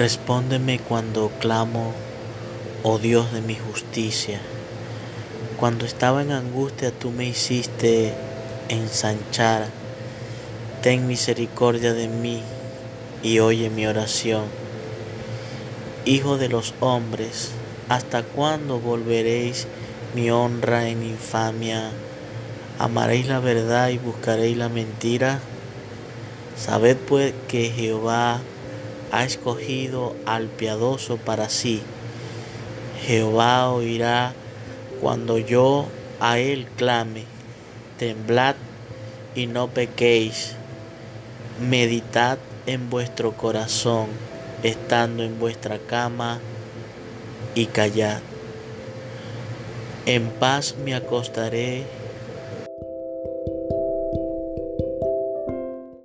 Respóndeme cuando clamo, oh Dios de mi justicia. Cuando estaba en angustia tú me hiciste ensanchar. Ten misericordia de mí y oye mi oración. Hijo de los hombres, ¿hasta cuándo volveréis mi honra en infamia? ¿Amaréis la verdad y buscaréis la mentira? Sabed pues que Jehová ha escogido al piadoso para sí. Jehová oirá cuando yo a él clame. Temblad y no pequéis. Meditad en vuestro corazón, estando en vuestra cama, y callad. En paz me acostaré